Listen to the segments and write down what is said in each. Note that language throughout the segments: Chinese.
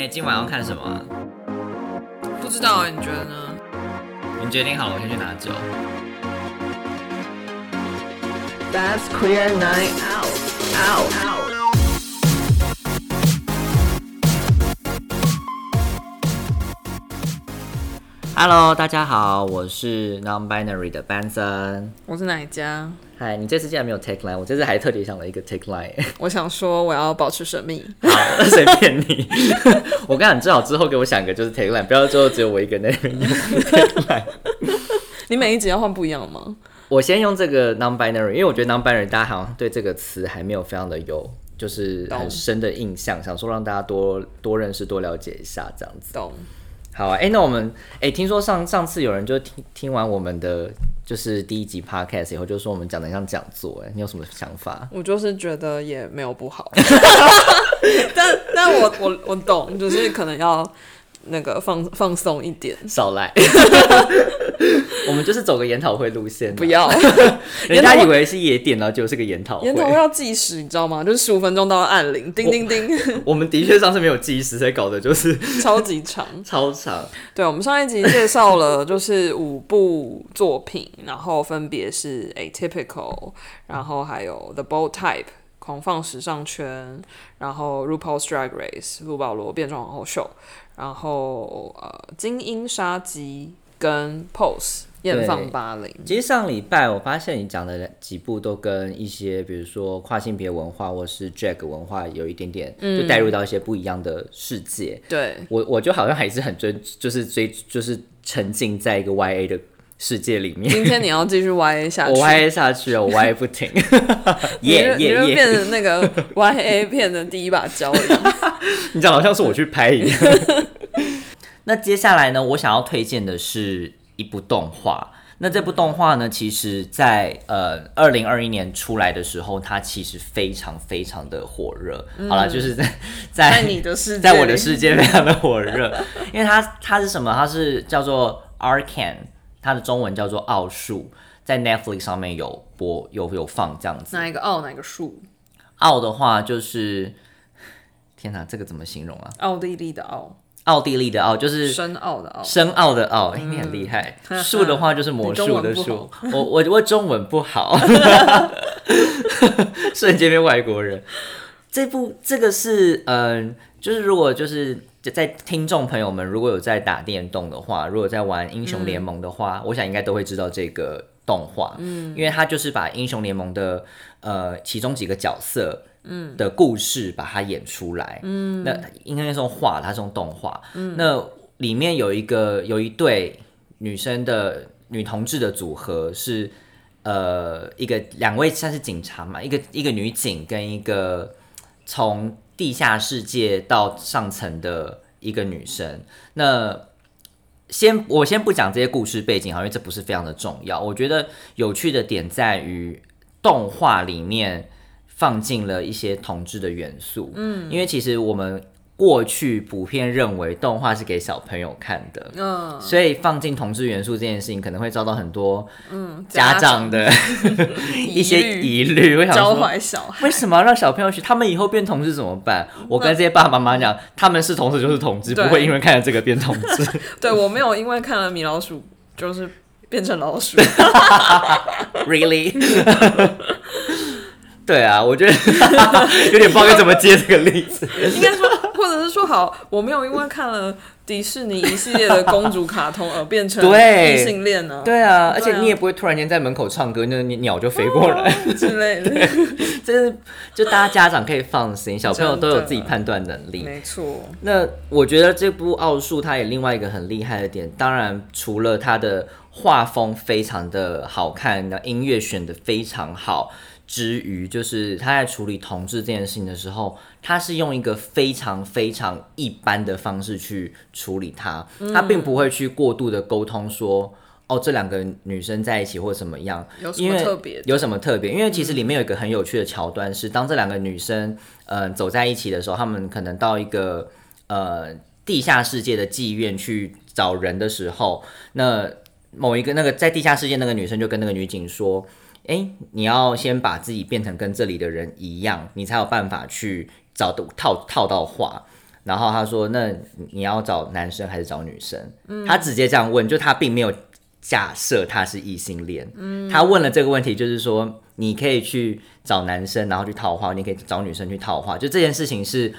哎、今晚要看什么啊、不知道哎，你觉得呢？你决定好了，我先去拿酒。That's queer night out. Out. Out. Hello，大家好，我是 Non-Binary 的班森。我是哪一家？嗨，你这次竟然没有 take line，我这次还特别想了一个 take line。我想说我要保持神秘。好，随便你。我跟你讲，最好之后给我想一个就是 take line，不要最后只有我一个人在那边用 take line。你每一集要换不一样的吗？我先用这个 non-binary，因为我觉得 non-binary 大家好像对这个词还没有非常的有就是很深的印象，想说让大家多多认识、多了解一下这样子。懂。好啊，哎、那我们哎、听说上上次有人就听听完我们的就是第一集 podcast 以后，就说我们讲的像讲座，哎，你有什么想法？我就是觉得也没有不好，但但我我我懂，就是可能要那个放放松一点，少来，我们就是走个研讨会路线、啊不，要 人家以为是夜店，然后就是个研讨会。研讨会要计时，你知道吗？就是十五分钟到按铃，叮叮叮，我们的确上次没有计时，所以搞的就是超级长。超长。对，我们上一集介绍了就是五部作品，然后分别是 Atypical，然后还有 The Bold Type。狂放时尚圈，然后 RuPaul's Drag Race 卢保罗变装皇后秀，然后呃精英杀机跟 Pose 艳放八零，其实上礼拜我发现你讲的几部都跟一些，比如说跨性别文化或是 drag 文化有一点点，就带入到一些不一样的世界。对，我我就好像还是很追，就是追，就是沉浸在一个 YA 的世界里面。今天你要继续歪 A 下去，我歪 A 下去了，我歪 A 不停，你 耶就你就耶耶！变成那个 YA 片的第一把交椅。你讲的好像是我去拍一样。那接下来呢，我想要推荐的是一部动画。那这部动画呢，其实在呃二零二一年出来的时候，它其实非常非常的火热。好了，就是在在在你的世界，在我的世界非常的火热，因为它它是什么？它是叫做 Arcan，它的中文叫做奥数，在 Netflix 上面有播有有放这样子。哪一个奥哪个数？奥的话就是，天哪，这个怎么形容啊？奥地利的奥，奥地利的奥就是深奥的奥。深奥的奥，哎你很厉害。术的话就是魔术的术，我我我中文不好，瞬间变外国人。这部这个是嗯、就是如果就是在听众朋友们如果有在打电动的话，如果在玩英雄联盟的话，我想应该都会知道这个动画，嗯，因为它就是把英雄联盟的呃其中几个角色。嗯的故事把它演出来，嗯，那应该是用画的，它是用动画，嗯，那里面有一个有一对女生的女同志的组合是呃一个两位算是警察嘛，一个一个女警跟一个从地下世界到上层的一个女生。那先我先不讲这些故事背景，好，因为这不是非常的重要。我觉得有趣的点在于动画里面放进了一些同志的元素，嗯，因为其实我们过去普遍认为动画是给小朋友看的，嗯，所以放进同志元素这件事情，可能会遭到很多嗯家长的一些疑虑。我想教说，坏小孩。为什么要让小朋友去？他们以后变同志怎么办？我跟这些爸爸妈妈讲，他们是同志就是同志，不会因为看了这个变同志。对我没有因为看了米老鼠就是变成老鼠，really？对啊，我觉得有点不知道该怎么接这个例子。应该说，说好，我没有因为看了迪士尼一系列的公主卡通而变成对。异性恋呢，对啊，而且你也不会突然间在门口唱歌，那个鸟就飞过来。之类的，这是就大家家长可以放心，小朋友都有自己判断能力。没错，那我觉得这部奥数它也另外一个很厉害的点，当然除了它的画风非常的好看，那音乐选的非常好之余，就是他在处理同志这件事情的时候，他是用一个非常非常一般的方式去处理他，他并不会去过度的沟通说。哦，这两个女生在一起或怎么样，有什因为么特别？有什么特别？因为其实里面有一个很有趣的桥段是，当这两个女生嗯、呃走在一起的时候，他们可能到一个呃地下世界的妓院去找人的时候，那某一个那个在地下世界那个女生就跟那个女警说：“哎、你要先把自己变成跟这里的人一样，你才有办法去找到套套到话。”然后他说：“那你要找男生还是找女生？”他直接这样问，就他并没有假设他是异性恋。他问了这个问题，就是说你可以去找男生，然后去套话，你可以找女生去套话。就这件事情是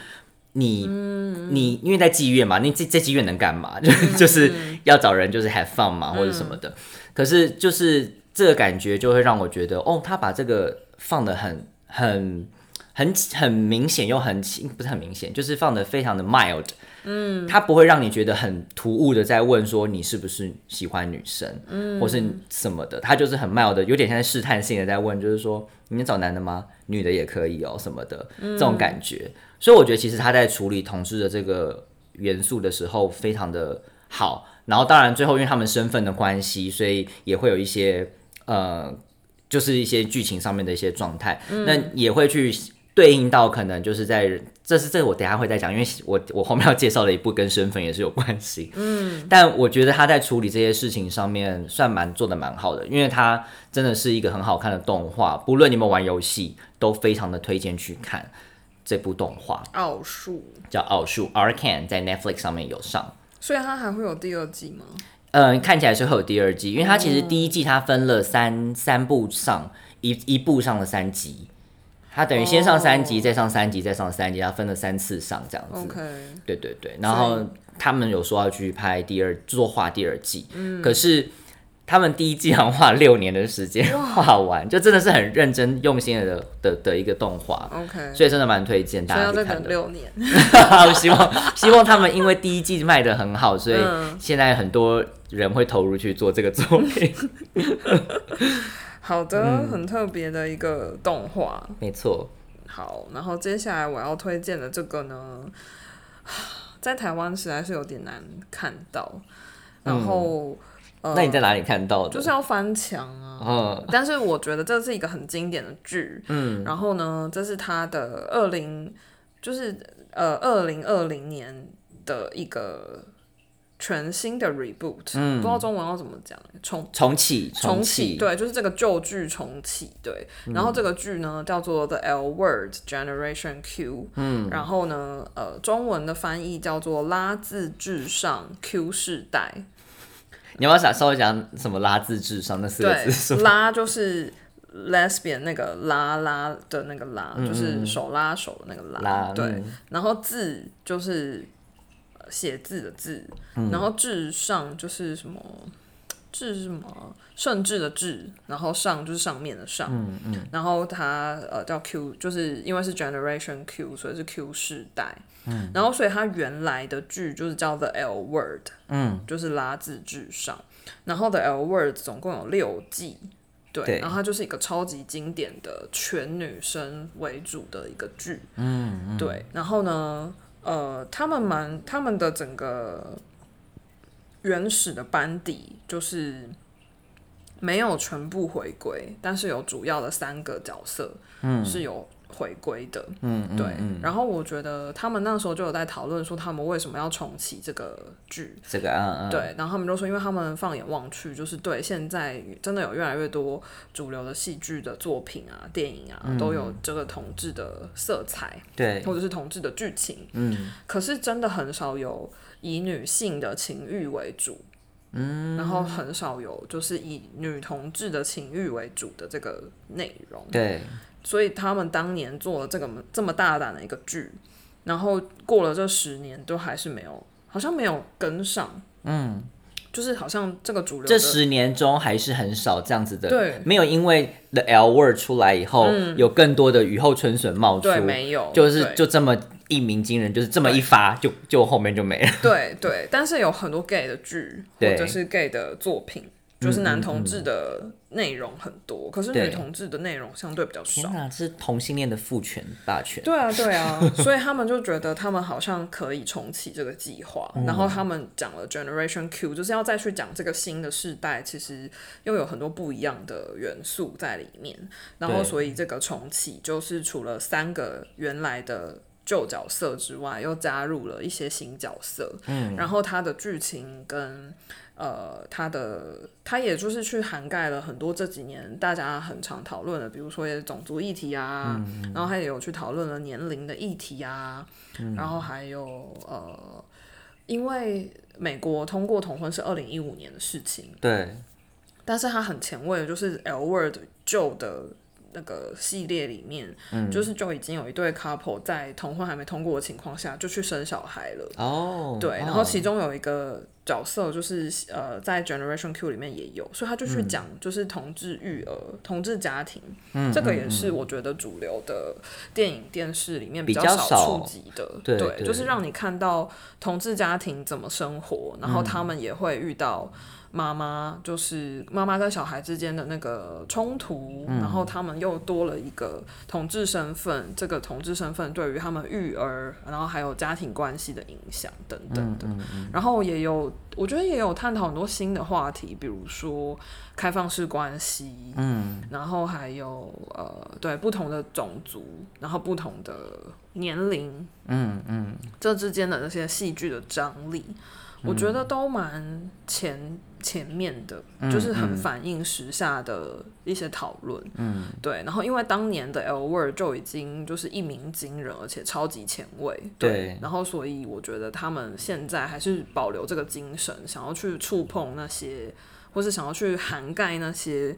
你，你因为在妓院嘛，你这这妓院能干嘛？就 就是要找人，就是 have fun 嘛，或者什么的。可是就是这个感觉就会让我觉得，哦，他把这个放的很很。很很明显又很轻，不是很明显，就是放的非常的 mild，嗯，他不会让你觉得很突兀的在问说你是不是喜欢女生，嗯，或是什么的，他就是很 mild 的，有点像在试探性的在问，就是说你找男的吗？女的也可以哦，什么的这种感觉。所以我觉得其实他在处理同志的这个元素的时候非常的好，然后当然最后因为他们身份的关系，所以也会有一些呃，就是一些剧情上面的一些状态，那也会去。对应到可能就是在，这是这个我等下会再讲，因为我我后面要介绍的一部跟身份也是有关系。嗯，但我觉得他在处理这些事情上面算蛮做的蛮好的，因为他真的是一个很好看的动画，不论你们玩游戏都非常的推荐去看这部动画。奥数叫奥数，Arcan 在 Netflix 上面有上，所以它还会有第二季吗？嗯，看起来是会有第二季，因为它其实第一季它分了三三部上，一一部上了三集。他等于先上三集，再上三集，再上三集，他分了三次上这样子。OK，对对对。然后他们有说要去拍第二，作画第二季。嗯。可是他们第一季好像花六年的时间画完，就真的是很认真用心的的的一个动画。OK。所以真的蛮推荐大家去看的。六年。我希望希望他们因为第一季卖的很好，所以现在很多人会投入去做这个作品。好的，很特别的一个动画，没错。好，然后接下来我要推荐的这个呢，在台湾实在是有点难看到。然后，那你在哪里看到的？就是要翻墙啊。嗯。但是我觉得这是一个很经典的剧。嗯。然后呢，这是他的二零，就是呃二零二零年的一个。全新的 reboot，不知道中文要怎么讲，重重启，重启，对，就是这个旧剧重启，对。然后这个剧呢叫做 The L Word Generation Q，嗯，然后呢，呃，中文的翻译叫做拉字至上 Q 世代。你要不要想稍微讲什么拉字智商那四个字？拉就是 lesbian 那个拉拉的那个拉，就是手拉手的那个拉，对。然后字就是。写字的字，然后至上就是什么，至是什么甚至的至，然后上就是上面的上，嗯嗯，然后它呃叫 Q，就是因为是 Generation Q，所以是 Q 世代，嗯，然后所以它原来的剧就是叫 The L Word，嗯，就是拉字至上，然后 The L Word 总共有六季，对，然后它就是一个超级经典的全女生为主的一个剧，嗯，对，然后呢？呃，他们蛮他们的整个原始的班底就是没有全部回归，但是有主要的三个角色嗯。是有。回归的，嗯，对，然后我觉得他们那时候就有在讨论说，他们为什么要重启这个剧，这个，嗯嗯，对，然后他们就说，因为他们放眼望去，就是对现在真的有越来越多主流的戏剧的作品啊、电影啊，都有这个同志的色彩，对，或者是同志的剧情，嗯，可是真的很少有以女性的情欲为主，嗯，然后很少有就是以女同志的情欲为主的这个内容，对。所以他们当年做了这个这么大胆的一个剧，然后过了这十年都还是没有，好像没有跟上。嗯，就是好像这个主流这十年中还是很少这样子的。对，没有因为 The L Word 出来以后，有更多的雨后春笋冒出。对，没有，就是就这么一鸣惊人，就是这么一发，就就后面就没了。对对，但是有很多 gay 的剧或者是 gay 的作品。就是男同志的内容很多，可是女同志的内容相对比较少。天是同性恋的父权霸权。对啊，对啊，所以他们就觉得他们好像可以重启这个计划，然后他们讲了 Generation Q，就是要再去讲这个新的世代，其实又有很多不一样的元素在里面。然后，所以这个重启就是除了三个原来的旧角色之外，又加入了一些新角色。嗯，然后它的剧情跟呃，它的它也就是去涵盖了很多这几年大家很常讨论的，比如说一些种族议题啊，然后它也有去讨论了年龄的议题啊，然后还有呃，因为美国通过同婚是二零一五年的事情，对，但是它很前卫的，就是 L word 旧的那个系列里面，就是就已经有一对 couple 在同婚还没通过的情况下就去生小孩了。哦，对，然后其中有一个角色就是呃，在 Generation Q 里面也有，所以他就去讲就是同志育儿、同志家庭，这个也是我觉得主流的电影电视里面比较少。少触及的，对对就是让你看到同志家庭怎么生活，然后他们也会遇到。妈妈就是妈妈跟小孩之间的那个冲突，然后他们又多了一个同志身份，这个同志身份对于他们育儿，然后还有家庭关系的影响等等的。然后也有，我觉得也有探讨很多新的话题，比如说开放式关系，嗯，然后还有呃，对不同的种族，然后不同的年龄，嗯嗯，这之间的那些戏剧的张力，我觉得都蛮前前面的，就是很反映时下的一些讨论。嗯，对。然后因为当年的 L word 就已经就是一鸣惊人，而且超级前卫。对然后所以我觉得他们现在还是保留这个精神，想要去触碰那些，或是想要去涵盖那些。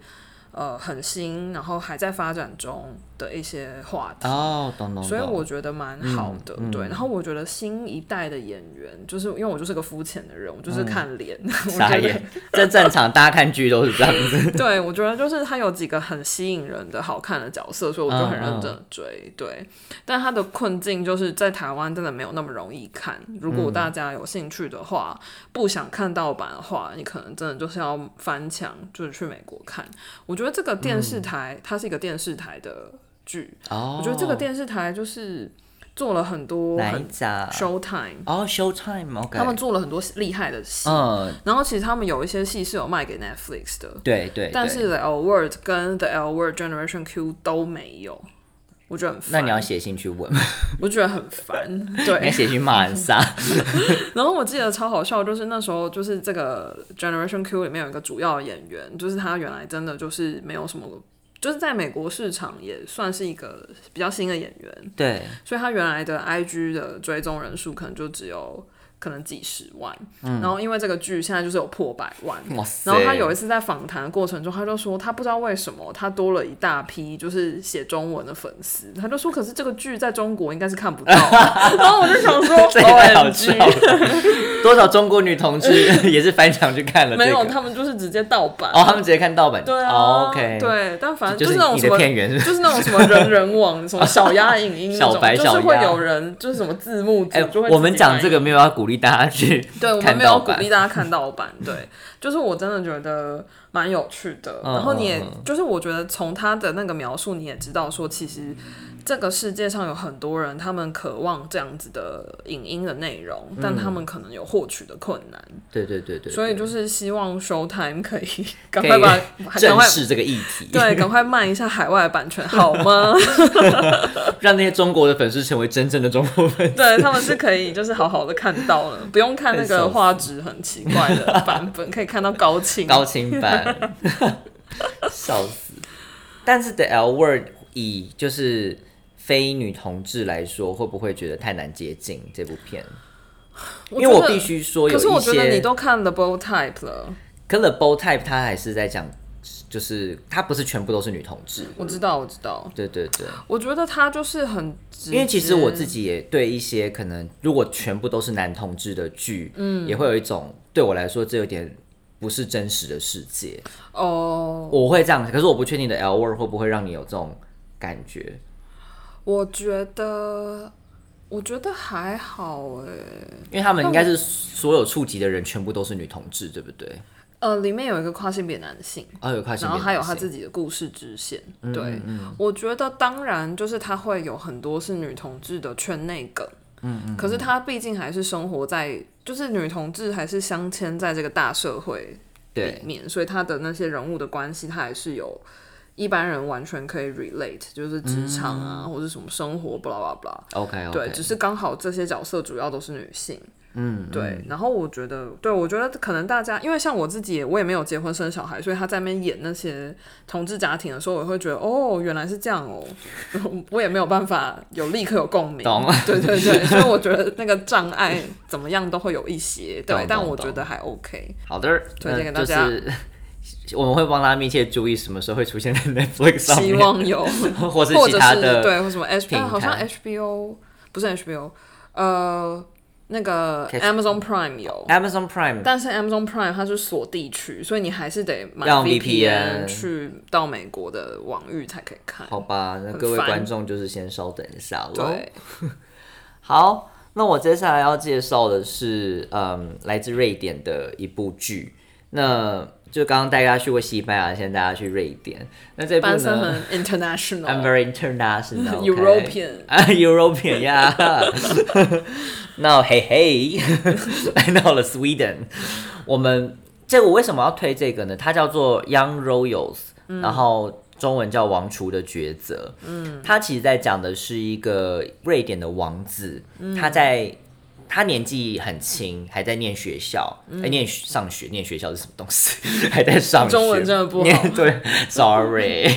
呃，很新，然后还在发展中的一些话题。哦，懂懂。所以我觉得蛮好的，对。然后我觉得新一代的演员，就是因为我就是个肤浅的人，我就是看脸。傻眼，这正常，大家看剧都是这样子。对，我觉得就是他有几个很吸引人的好看的角色，所以我就很认真的追。对，但他的困境就是在台湾真的没有那么容易看。如果大家有兴趣的话，不想看盗版的话，你可能真的就是要翻墙，就是去美国看。我觉得这个电视台，它是一个电视台的剧。哦，我觉得这个电视台就是做了很多哪一很家？Showtime，哦，Showtime，OK。他们做了很多厉害的戏。嗯，然后其实他们有一些戏是有卖给 Netflix 的，对对。对但是 The L Word 跟 The L Word Generation Q 都没有，我觉得很烦。那你要写信去问，我觉得很烦。你要对，写信骂人撒。然后我记得超好笑，就是那时候就是这个 Generation Q 里面有一个主要演员，就是他原来真的就是没有什么。就是在美国市场也算是一个比较新的演员，对，所以他原来的 IG 的追踪人数可能就只有可能几十万，然后因为这个剧现在就是有破百万，哇。然后他有一次在访谈的过程中，他就说他不知道为什么他多了一大批就是写中文的粉丝，他就说可是这个剧在中国应该是看不到啊、然后我就想说 多少中国女同志也是翻墙去看了、这个？没有，他们就是直接盗版。哦，他们直接看盗版。对啊、哦 OK，，对，但反正就是那种什么，就是那种什么人人网、什么小鸭影音那种，小白就是会有人就是什么字幕组哎、就会我们讲这个。没有要鼓励大家去 对，我们没有鼓励大家看盗版，对，就是我真的觉得蛮有趣的。嗯然后你也就是我觉得从他的那个描述，你也知道说，其实这个世界上有很多人，他们渴望这样子的影音的内容，但他们可能有获取的困难，对对对对，所以就是希望 Showtime 可以赶快把正视这个议题，对，赶快卖一下海外版权好吗？让那些中国的粉丝成为真正的中国粉丝。对他们是可以就是好好的看到了，不用看那个画质很奇怪的版本，可以看到高清。高清版，笑死。但是 The L Word 以就是非女同志来说，会不会觉得太难接近这部片？因为我必须说有可是我觉得你，都看了 Bow Type 了，可 The Bow Type 它还是在讲，就是它不是全部都是女同志。我知道，我知道。对对对，我觉得它就是很，因为其实我自己也对一些可能如果全部都是男同志的剧，嗯，也会有一种对我来说这有点不是真实的世界，哦，我会这样，可是我不确定的 L word 会不会让你有这种感觉。我觉得，我觉得还好哎。因为他们应该是所有触及的人全部都是女同志，对不对？呃，里面有一个跨性别男性，哦，有跨性别然后还有他自己的故事支线。嗯对，我觉得当然就是他会有很多是女同志的圈内梗，嗯可是他毕竟还是生活在，就是女同志还是镶嵌在这个大社会里对面，所以他的那些人物的关系，他还是有一般人完全可以 relate，就是职场啊，或者什么生活，blah blah blah。OK OK，对，只是刚好这些角色主要都是女性。嗯，对。然后我觉得，对我觉得可能大家，因为像我自己，我也没有结婚生小孩，所以他在那边演那些同志家庭的时候，我会觉得，哦，原来是这样哦，我也没有办法有立刻有共鸣。懂 对对对，所以我觉得那个障碍怎么样都会有一些，对，但我觉得还 OK。好的，推荐给大家是我们会帮他密切注意什么时候会出现在 Netflix 上面，希望有，或是或者是其他的对，或什么 H，平啊好像 HBO 不是 HBO，呃，那个 Amazon Prime 有。Amazon Prime 但是 Amazon Prime 它是锁地区，所以你还是得买要 VPN VPN 去到美国的网域才可以看。好吧，那各位观众就是先稍等一下喽。对，好，那我接下来要介绍的是，嗯，来自瑞典的一部剧。那就刚刚带大家去过西班牙，现在大家去瑞典。那这部呢很？I'm international，very international, okay? European 啊，European 呀。那嘿嘿，来到了 Sweden。我们这个我为什么要推这个呢？它叫做 Young Royals，、然后中文叫王厨的抉择。嗯，它其实在讲的是一个瑞典的王子，他在。他年纪很轻，还在念学校，哎、念上学，念学校是什么东西？还在上学，中文真的不好。念对，sorry，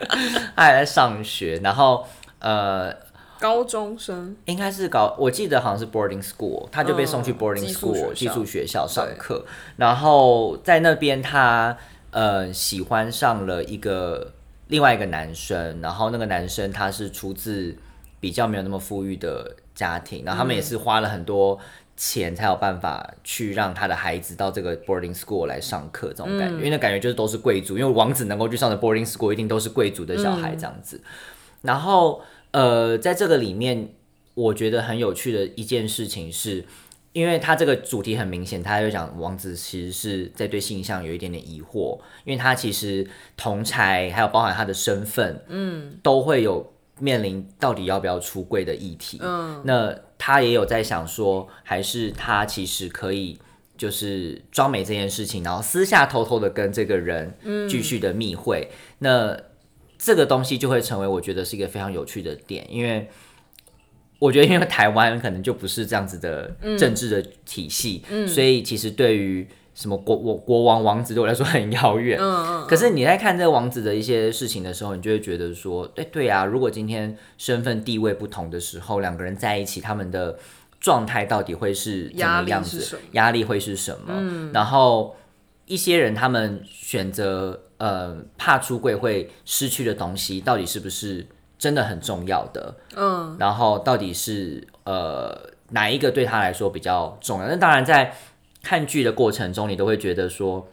他还在上学，然后呃，高中生，应该是搞，我记得好像是 boarding school，他就被送去嗯 boarding school 寄宿学校。上课，然后在那边他呃喜欢上了一个另外一个男生，然后那个男生他是出自比较没有那么富裕的家庭，然后他们也是花了很多。钱才有办法去让他的孩子到这个 boarding school 来上课，这种感觉，因为那感觉就是都是贵族，因为王子能够去上的 boarding school 一定都是贵族的小孩这样子。然后呃，在这个里面，我觉得很有趣的一件事情是，因为他这个主题很明显，他就讲王子其实是在对性向有一点点疑惑，因为他其实同才还有包含他的身份，嗯，都会有面临到底要不要出柜的议题。嗯，那他也有在想说，还是他其实可以。就是装美这件事情，然后私下偷偷的跟这个人继续的密会，那这个东西就会成为我觉得是一个非常有趣的点，因为我觉得因为台湾可能就不是这样子的政治的体系，所以其实对于什么国我国王王子对我来说很遥远。嗯嗯。可是你在看这个王子的一些事情的时候，你就会觉得说，对对啊，如果今天身份地位不同的时候，两个人在一起，他们的状态到底会是怎么样子？压力会是什么？然后一些人他们选择呃怕出柜会失去的东西，到底是不是真的很重要的？嗯，然后到底是呃哪一个对他来说比较重要？那当然在看剧的过程中，你都会觉得说。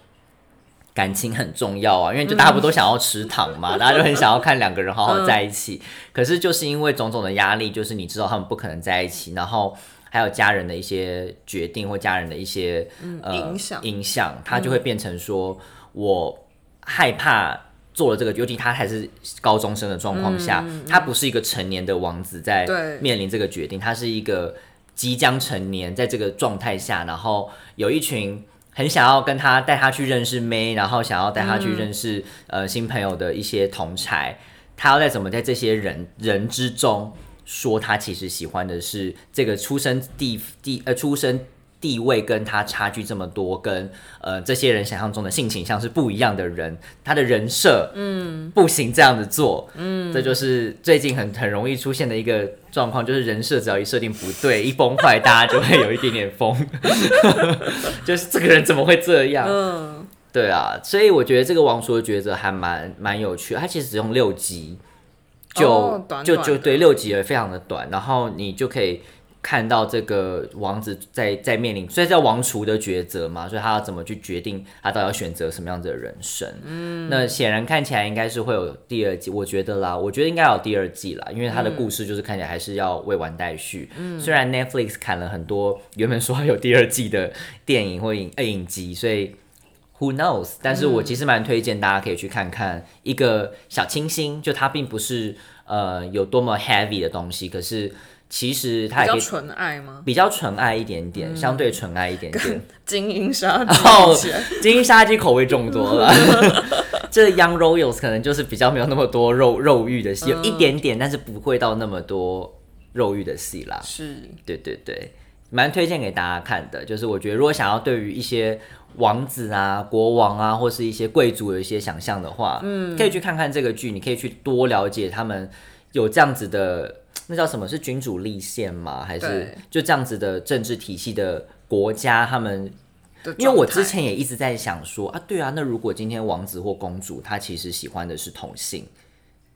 感情很重要啊，因为就大家不都想要吃糖嘛，大家就很想要看两个人好好在一起。可是就是因为种种的压力，就是你知道他们不可能在一起，然后还有家人的一些决定或家人的一些、呃影响影响，他就会变成说、我害怕做了这个，尤其他还是高中生的状况下，他不是一个成年的王子在面临这个决定，他是一个即将成年，在这个状态下，然后有一群。很想要跟他带他去认识妹，然后想要带他去认识、呃新朋友的一些同才，他要在怎么在这些人人之中说他其实喜欢的是这个出生地地呃出生地位跟他差距这么多，跟呃这些人想象中的性倾向是不一样的人，他的人设嗯。不行这样子做，嗯，这就是最近很很容易出现的一个状况，就是人设只要一设定不对，一崩坏，大家就会有一点点疯，就是这个人怎么会这样？嗯，对啊，所以我觉得这个王储的抉择还蛮蛮有趣的，它其实只用六集就、就就对六集也非常的短，然后你就可以看到这个王子在在面临，所以叫王储的抉择嘛，所以他要怎么去决定他到底要选择什么样子的人生。嗯，那显然看起来应该是会有第二季，我觉得啦，我觉得应该有第二季啦，因为他的故事就是看起来还是要未完待续。嗯，虽然 Netflix 砍了很多原本说要有第二季的电影或影呃影集，所以。Who knows？但是我其实蛮推荐大家可以去看看一个小清新，就它并不是呃有多么 heavy 的东西，可是其实它也可以比较纯爱吗？比较纯爱一点点，相对纯爱一点点。精英杀哦机起来，金沙鸡口味重多了。这 Young Royals 可能就是比较没有那么多肉肉欲的戏，有一点点，但是不会到那么多肉欲的戏啦。是对对对，蛮推荐给大家看的。就是我觉得，如果想要对于一些王子啊、国王啊，或是一些贵族有一些想象的话，嗯，可以去看看这个剧，你可以去多了解他们有这样子的，那叫什么是君主立宪吗？还是就这样子的政治体系的国家，他们因为我之前也一直在想说啊，对啊，那如果今天王子或公主他其实喜欢的是同性，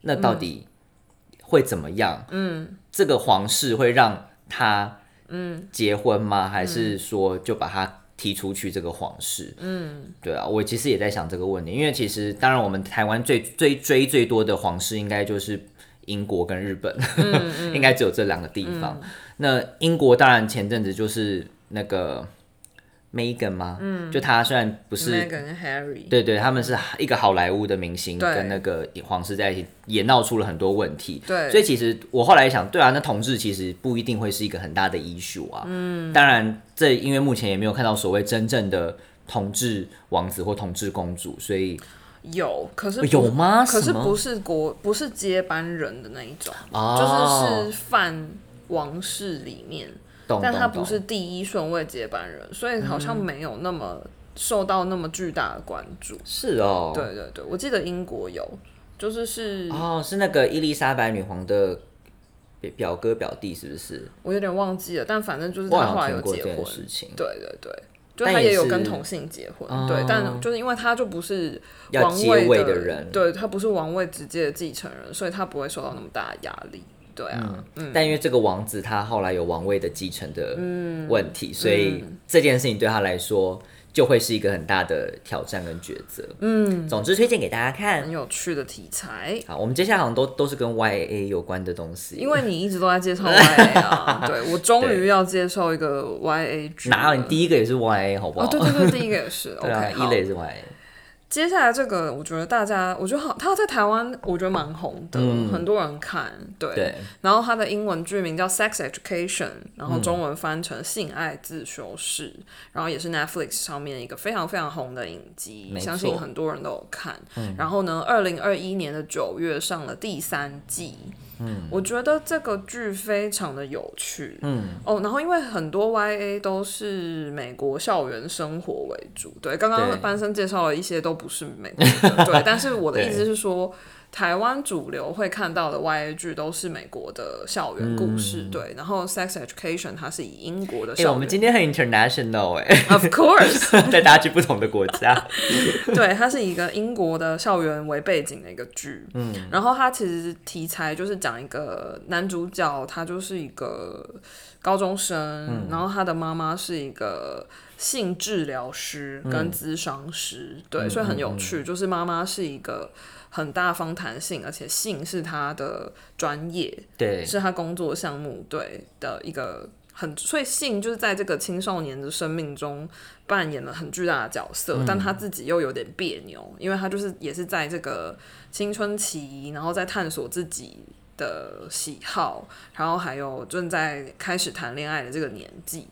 那到底会怎么样？嗯，这个皇室会让他嗯结婚吗？还是说就把他踢出去这个皇室？嗯，对啊，我其实也在想这个问题，因为其实当然我们台湾最最追最多的皇室应该就是英国跟日本，应该只有这两个地方。那英国当然前阵子就是那个 Megan 吗？嗯，就他虽然不是对对，他们是一个好莱坞的明星，跟那个皇室在一起，也闹出了很多问题。对所以其实我后来想，对啊，那同志其实不一定会是一个很大的 issue 啊。嗯，当然，这因为目前也没有看到所谓真正的同志王子或同志公主，所以有，可是有吗？可是不是国不是接班人的那一种，哦。就是是泛王室里面，但他不是第一顺位接班人，所以好像没有那么受到那么巨大的关注。是哦，对对对，我记得英国有，就是是、哦，是那个伊丽莎白女皇的表表哥表弟，是不是？我有点忘记了，但反正就是他后来有结婚。件，事情，对对对。就他也有跟同性结婚，哦对，但就是因为他就不是王位位的人对他不是王位直接的继承人，所以他不会受到那么大的压力，对啊，但因为这个王子他后来有王位的继承的嗯问题，所以这件事情对他来说就会是一个很大的挑战跟抉择。嗯，总之推荐给大家看很。有趣的题材。好，我们接下来好像都都是跟 YA 有关的东西，因为你一直都在介绍 YA 啊，对我终于要介绍一个 YA 剧了。哪有你第一个也是 YA 好不好？哦，对对对，第一个也是 对啊 OK 一类是 YA。接下来这个，我觉得大家，我觉得好，他在台湾我觉得蛮红的，很多人看，对。然后他的英文剧名叫《Sex Education》，然嗯后中文翻成《性爱自修室》，然后也是 Netflix 上面一个非常非常红的影集，相信很多人都有看。然后呢，二零二一年的九月上了第三季。嗯，我觉得这个剧非常的有趣。嗯，哦，然后因为很多 YA 都是美国校园生活为主，对，刚对。刚班生介绍了一些都不是美国的，对，但是我的意思是说，台湾主流会看到的 YA 剧都是美国的校园故事，对，然后 Sex Education 它是以英国的哎、校园、我们今天很 international 哎、Of course，带大家去不同的国家。对，它是以一个英国的校园为背景的一个剧，嗯，然后它其实题材就是讲一个男主角，他就是一个高中生，然后他的妈妈是一个性治疗师跟咨商师，对，所以很有趣，就是妈妈是一个很大方弹性，而且性是他的专业，对，是他工作项目对的一个很，所以性就是在这个青少年的生命中扮演了很巨大的角色，但他自己又有点别扭，因为他就是也是在这个青春期，然后在探索自己的喜好，然后还有正在开始谈恋爱的这个年纪，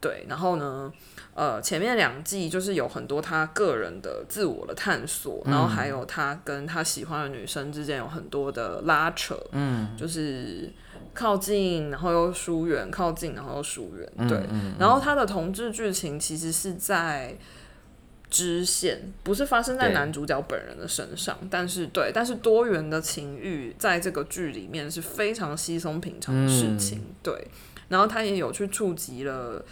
对，然后呢，呃，前面两季就是有很多他个人的自我的探索，然后还有他跟他喜欢的女生之间有很多的拉扯，嗯，就是靠近，然后又疏远，靠近，然后又疏远，对，然后他的同志剧情其实是在。支线不是发生在男主角本人的身上，但是对，但是多元的情欲在这个剧里面是非常稀松平常的事情，对。然后他也有去触及了，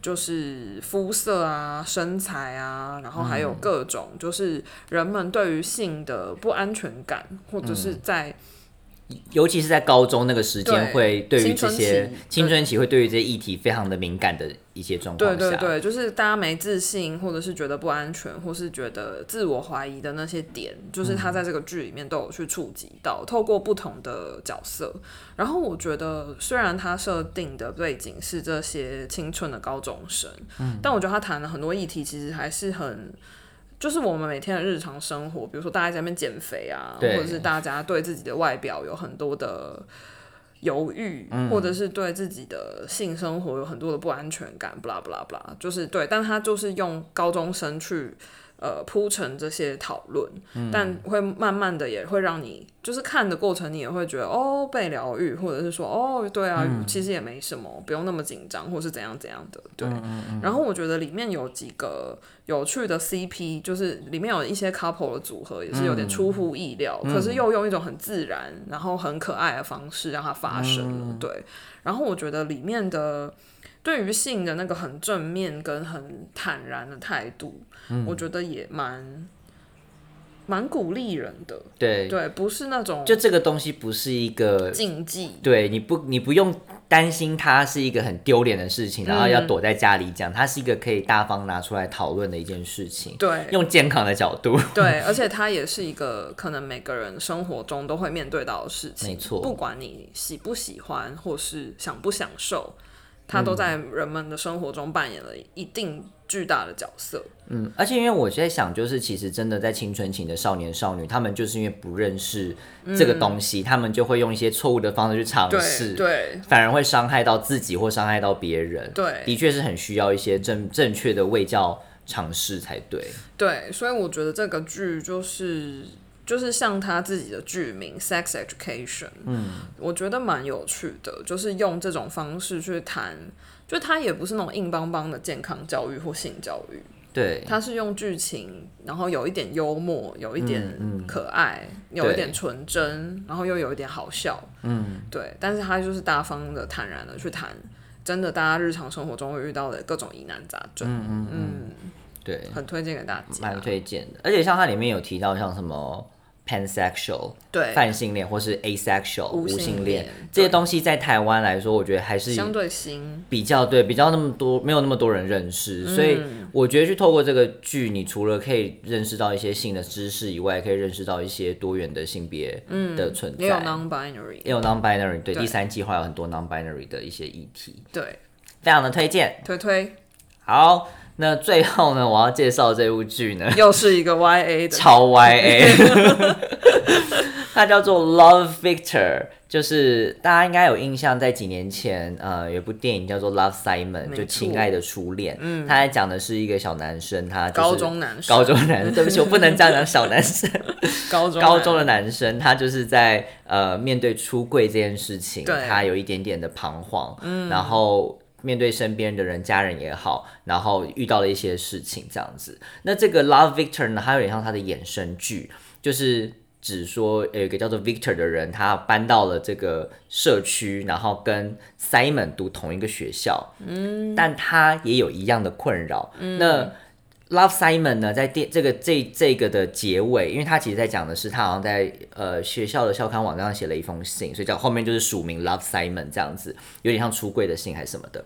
就是肤色啊、身材啊，然后还有各种就是人们对于性的不安全感，或者是在尤其是在高中那个时间，会对于这些期青春期会对于这些议题非常的敏感的一些状况下，对对对，就是大家没自信，或者是觉得不安全，或是觉得自我怀疑的那些点，就是他在这个剧里面都有去触及到，透过不同的角色。然后我觉得，虽然他设定的背景是这些青春的高中生，但我觉得他谈了很多议题，其实还是很。就是我们每天的日常生活，比如说大家在那边减肥啊，或者是大家对自己的外表有很多的犹豫，或者是对自己的性生活有很多的不安全感，不啦不啦不啦，就是对，但他就是用高中生去呃铺陈这些讨论，但会慢慢的也会让你就是看的过程，你也会觉得哦被疗愈，或者是说哦对啊，其实也没什么，不用那么紧张，或是怎样怎样的。对，然后我觉得里面有几个有趣的 CP，就是里面有一些 couple 的组合也是有点出乎意料，可是又用一种很自然，然后很可爱的方式让它发生了。对，然后我觉得里面的。对于性的那个很正面跟很坦然的态度，我觉得也蛮蛮鼓励人的。对对，不是那种就这个东西不是一个禁忌，对，你不你不用担心它是一个很丢脸的事情，然后要躲在家里讲，它是一个可以大方拿出来讨论的一件事情。对，用健康的角度。对，而且它也是一个可能每个人生活中都会面对到的事情。没错，不管你喜不喜欢或是享不享受。他都在人们的生活中扮演了一定巨大的角色。嗯，而且因为我在想，就是其实真的在青春期的少年少女，他们就是因为不认识这个东西，他们就会用一些错误的方式去尝试，对，反而会伤害到自己或伤害到别人。对，的确是很需要一些正正确的卫教尝试才对。对，所以我觉得这个剧就是。就是像他自己的剧名《Sex Education》，嗯，我觉得蛮有趣的，就是用这种方式去谈，就他也不是那种硬邦邦的健康教育或性教育，对，他是用剧情，然后有一点幽默，有一点可爱，有一点纯真，然后又有一点好笑，嗯，对，但是他就是大方的、坦然的去谈，真的大家日常生活中会遇到的各种疑难杂症，嗯嗯。嗯，对，很推荐给大家，蛮推荐的，而且像它里面有提到像什么。Pansexual 对。泛性恋或是 asexual 无性恋。这些东西在台湾来说，我觉得还是相对新，比较对比较那么多没有那么多人认识，所以我觉得去透过这个剧，你除了可以认识到一些性的知识以外，可以认识到一些多元的性别的存在，也有 non-binary，也有 non-binary，对第三季会有很多 non-binary 的一些议题，对，非常的推荐，推推。好。那最后呢，我要介绍这部剧呢，又是一个 Y A 的。超 Y A，它叫做 Love Victor，就是大家应该有印象，在几年前，呃，有部电影叫做 Love Simon，就亲爱的初恋，嗯，他在讲的是一个小男生，他高中男生，高中男生，对不起，我不能这样讲小男生，高中高中的男生，他就是在呃面对出柜这件事情，他有一点点的彷徨，嗯，然后。面对身边的人，家人也好，然后遇到了一些事情，这样子。那这个 Love Victor 呢，它有点像它的衍生剧，就是只说有一个叫做 Victor 的人，他搬到了这个社区，然后跟 Simon 读同一个学校，嗯，但他也有一样的困扰，嗯，那。Love Simon 呢，在电这个这这个的结尾，因为他其实在讲的是他好像在呃学校的校刊网站上写了一封信，所以讲后面就是署名 Love Simon 这样子，有点像出柜的信还是什么的。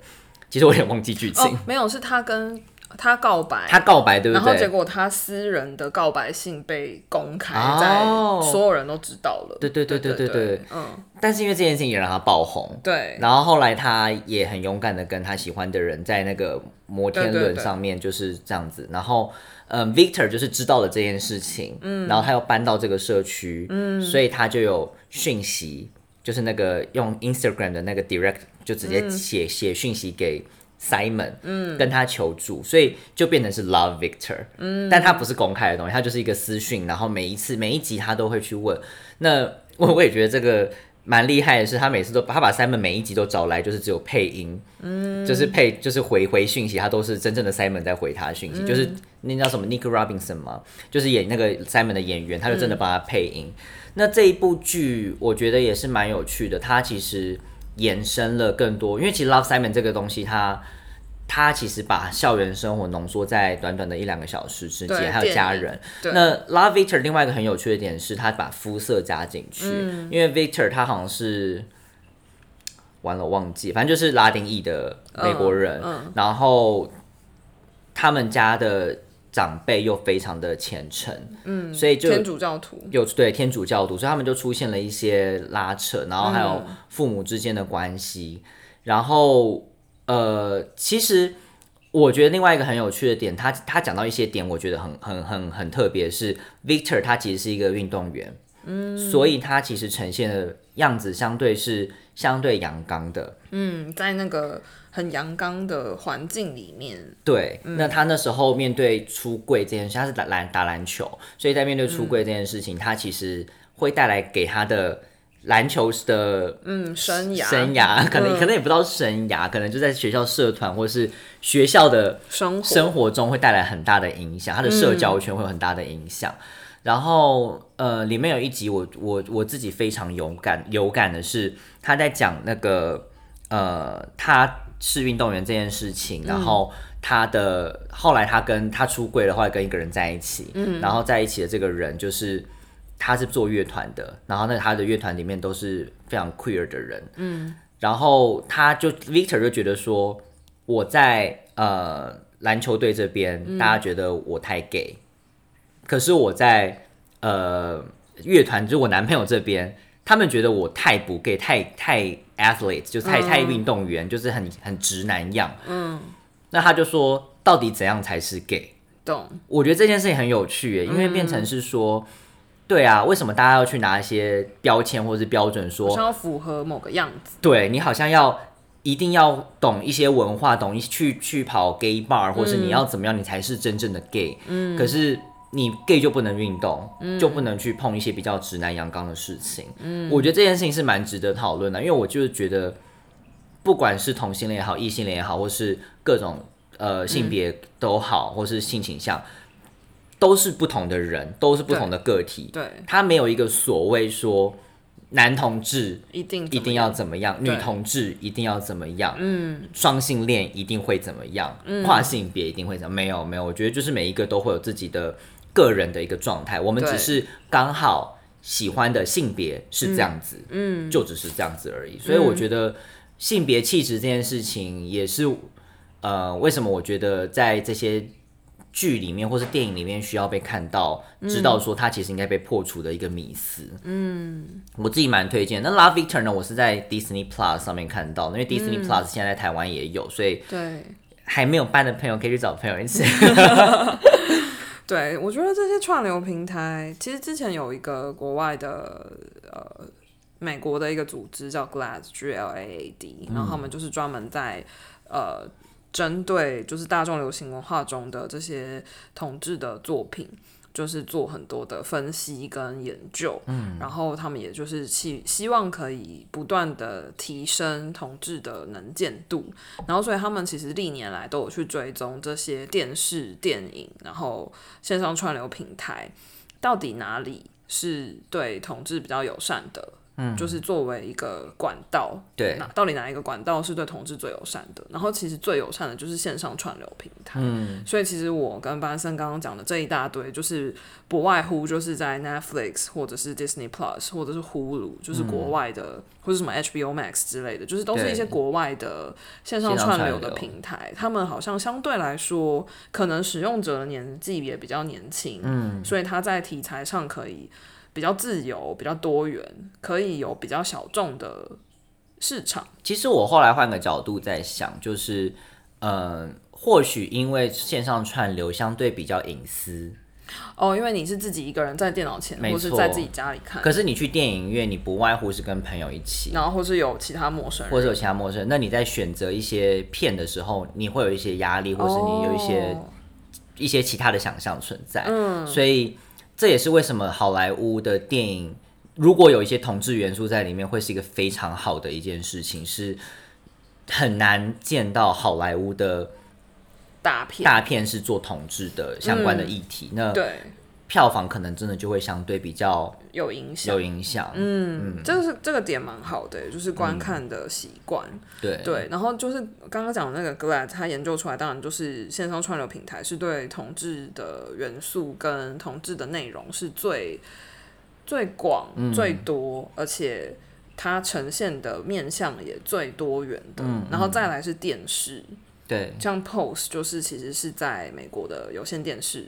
其实我有点忘记剧情，没有是他跟。他告白，他告白对不对？然后结果他私人的告白信被公开在所有人都知道了。对对对对对对，嗯。但是因为这件事情也让他爆红，对。然后后来他也很勇敢的跟他喜欢的人在那个摩天轮上面就是这样子。然后，嗯，Victor 就是知道了这件事情，嗯。然后他又搬到这个社区，嗯。所以他就有讯息，就是那个用 Instagram 的那个 Direct 就直接写写讯息给。Simon，嗯，跟他求助，所以就变成是 Love Victor，嗯，但他不是公开的东西，他就是一个私讯，然后每一次每一集他都会去问。那我我也觉得这个蛮厉害的是，他每次都他把 Simon 每一集都找来，就是只有配音，嗯，就是配就是回回讯息，他都是真正的 Simon 在回他讯息，就是那叫什么 Nick Robinson 嘛，就是演那个 Simon 的演员，他就真的帮他配音。那这一部剧我觉得也是蛮有趣的，他其实。延伸了更多，因为其实《Love Simon》这个东西，它它其实把校园生活浓缩在短短的一两个小时之间，还有家人。那《Love Victor》另外一个很有趣的点是，他把肤色加进去，因为 Victor 他好像是完了忘记，反正就是拉丁裔的美国人，然后他们家的。长辈又非常的虔诚，嗯，所以就天主教徒。有对天主教徒，所以他们就出现了一些拉扯，然后还有父母之间的关系，然后呃，其实我觉得另外一个很有趣的点，他他讲到一些点，我觉得很很很很特别，是 Victor 他其实是一个运动员，嗯，所以他其实呈现的样子相对是相对阳刚的。嗯，在那个很阳刚的环境里面，对，那他那时候面对出柜这件事，他是打篮打篮球，所以在面对出柜这件事情，他其实会带来给他的篮球的嗯，生涯。生涯，可能、可能也不知道生涯，可能就在学校社团或是学校的生活。生活中会带来很大的影响，他的社交圈会有很大的影响。然后呃，里面有一集我我我自己非常有感有感的是，他在讲那个呃，他是运动员这件事情，然后他的后来他跟他出柜了，后来跟一个人在一起，嗯，然后在一起的这个人就是他是做乐团的，然后那他的乐团里面都是非常 queer 的人，嗯，然后他就 Victor 就觉得说我在呃篮球队这边，大家觉得我太 gay，可是我在呃乐团，就是我男朋友这边，他们觉得我太不 gay，太太 athlete，就是太、太运动员，就是很很直男样。嗯，那他就说，到底怎样才是 gay？懂？我觉得这件事情很有趣耶，因为变成是说，对啊，为什么大家要去拿一些标签或是标准说，符合某个样子，对你好像要一定要懂一些文化，懂一去去跑 gay bar，或是你要怎么样，你才是真正的 gay。嗯，可是你 gay 就不能运动，就不能去碰一些比较直男阳刚的事情。嗯，我觉得这件事情是蛮值得讨论的，因为我就是觉得，不管是同性恋也好，异性恋也好，或是各种呃性别都好，或是性倾向，都是不同的人，都是不同的个体。对，他没有一个所谓说男同志一定一定要怎怎么样，女同志一定要怎么样，嗯，双性恋一定会怎么样，跨性别一定会怎么样？没有没有，我觉得就是每一个都会有自己的个人的一个状态，我们只是刚好喜欢的性别是这样子，嗯，就只是这样子而已。所以我觉得性别气质这件事情也是，呃，为什么我觉得在这些。剧里面或是电影里面需要被看到，知道说它其实应该被破除的一个迷思。嗯我自己蛮推荐。那《Love Victor》呢，我是在 Disney Plus 上面看到，因为 Disney Plus 现在在台湾也有，所以对还没有办的朋友可以去找朋友一起。对，我觉得这些串流平台，其实之前有一个国外的呃美国的一个组织叫 GLAAD G L A A D，然后他们就是专门在呃针对就是大众流行文化中的这些统治的作品。就是做很多的分析跟研究，嗯，然后他们也就是希希望可以不断的提升统治的能见度，然后所以他们其实历年来都有去追踪这些电视、电影，然后线上串流平台到底哪里是对统治比较友善的，嗯，就是作为一个管道，对。那到底哪一个管道是对同志最友善的？然后其实最友善的就是线上串流平台，嗯，所以其实我跟班森刚刚讲的这一大堆，就是不外乎就是在 Netflix 或者是 Disney Plus 或者是 Hulu，就是国外的、或者什么 HBO Max 之类的，就是都是一些国外的线上串流的平台，他们好像相对来说，可能使用者的年纪也比较年轻，嗯，所以他在题材上可以比较自由、比较多元，可以有比较小众的市场。其实我后来换个角度在想，就是呃，或许因为线上串流相对比较隐私，哦，因为你是自己一个人在电脑前，没或是错在自己家里看，可是你去电影院，你不外乎是跟朋友一起。然后或是有其他陌生人，或者有其他陌生人，那你在选择一些片的时候，你会有一些压力，或是你有一些、哦一些其他的想象存在。嗯，所以这也是为什么好莱坞的电影如果有一些同志元素在里面，会是一个非常好的一件事情，是很难见到好莱坞的大片，大片是做同志的相关的议题，那对票房可能真的就会相对比较有影响有。影响。嗯，这个是这个点蛮好的，就是观看的习惯。对对，然后就是刚刚讲的那个 Glad，他研究出来，当然就是线上串流平台是对同志的元素跟同志的内容是最最广、嗯最多，而且它呈现的面向也最多元的。然后再来是电视，对像 Pose 就是其实是在美国的有线电视。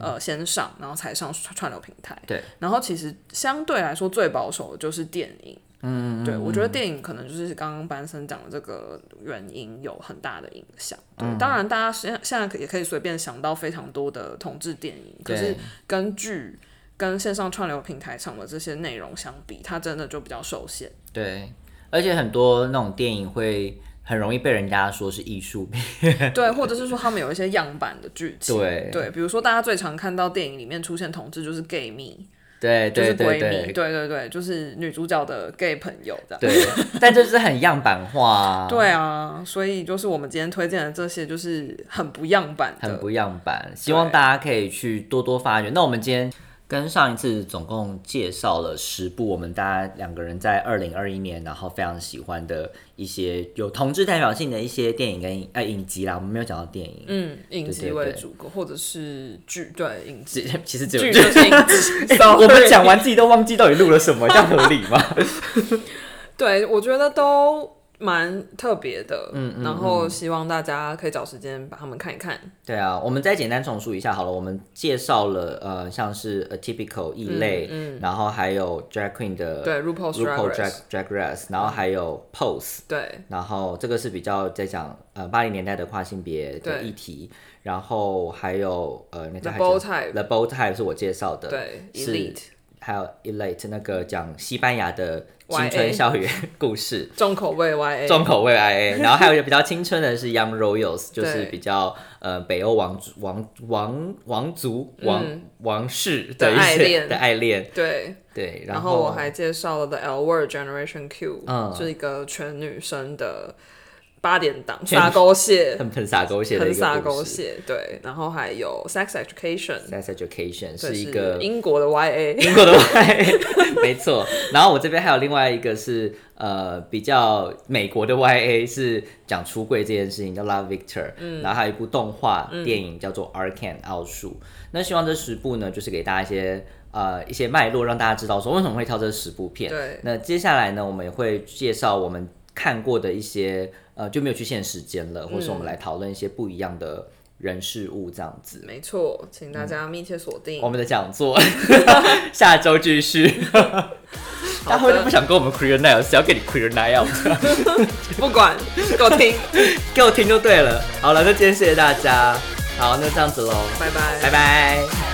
呃，先上，然后才上串串流平台。对，然后其实相对来说最保守的就是电影。嗯，对，我觉得电影可能就是刚刚班森讲的这个原因有很大的影响。对，当然大家现现在可也可以随便想到非常多的同志电影，可是根据跟线上串流平台上的这些内容相比，它真的就比较受限。对，而且很多那种电影会很容易被人家说是艺术品。对，或者是说他们有一些样板的剧情，对对，比如说大家最常看到电影里面出现同志就是 gay 蜜，对就是对对闺蜜，对对对对，就是女主角的 gay 朋友这样。对，但这是很样板化、啊，对啊，所以就是我们今天推荐的这些，就是很不样板的，很不样板。希望大家可以去多多发掘。那我们今天跟上一次总共介绍了十部我们大家两个人在二零二一年然后非常喜欢的一些有同志代表性的一些电影跟呃影集啦。我们没有讲到电影，嗯，影集为主，或者是剧，对，影集，其其实只有剧 就是影集。我们讲完自己都忘记到底录了什么，这样合理吗？对，我觉得都蛮特别的，嗯然后希望大家可以找时间把他们看一看。对啊，我们再简单重述一下好了。我们介绍了呃，像是 atypical 异类，然后还有 drag queen 的对，RuPaul's Drag RuPaul drag drag race，然后还有 pose，对，然后这个是比较在讲呃八零年代的跨性别的对议题，然后还有呃那 The 叫 Bow Type The Bow Type 是我介绍的，对是，Elite 还有 Elite 那个讲西班牙的青春校园故事。重口味 YA，重口味 YA，然后还有一个比较青春的是 Young Royals，就是比较呃北欧王族王王王族王、王室的的一些爱恋。的爱恋，对，对，然后后我还介绍了 The L Word Generation Q，嗯。是一个全女生的八点档撒狗血，很很洒狗血的一很撒个故事。狗血，对，然后还有 Sex Education，Sex Education 是一个英国的 YA，英国的 YA，，没错。然后我这边还有另外一个是呃比较美国的 YA，是讲出柜这件事情，叫 Love Victor。嗯，然后还有一部动画电影叫做《Arcan 奥数》。那希望这十部呢，就是给大家一些呃一些脉络，让大家知道说为什么会挑这十部片。对那接下来呢，我们也会介绍我们看过的一些呃就没有去限时间了，或是我们来讨论一些不一样的人事物这样子。没错，请大家密切锁定我。们的讲座 下周继续。大家会不会不想跟我们 queer night，只要给你 queer night out，不管，给我听，给我听就对了。好了，那今天谢谢大家，好，那这样子喽，拜拜，拜拜。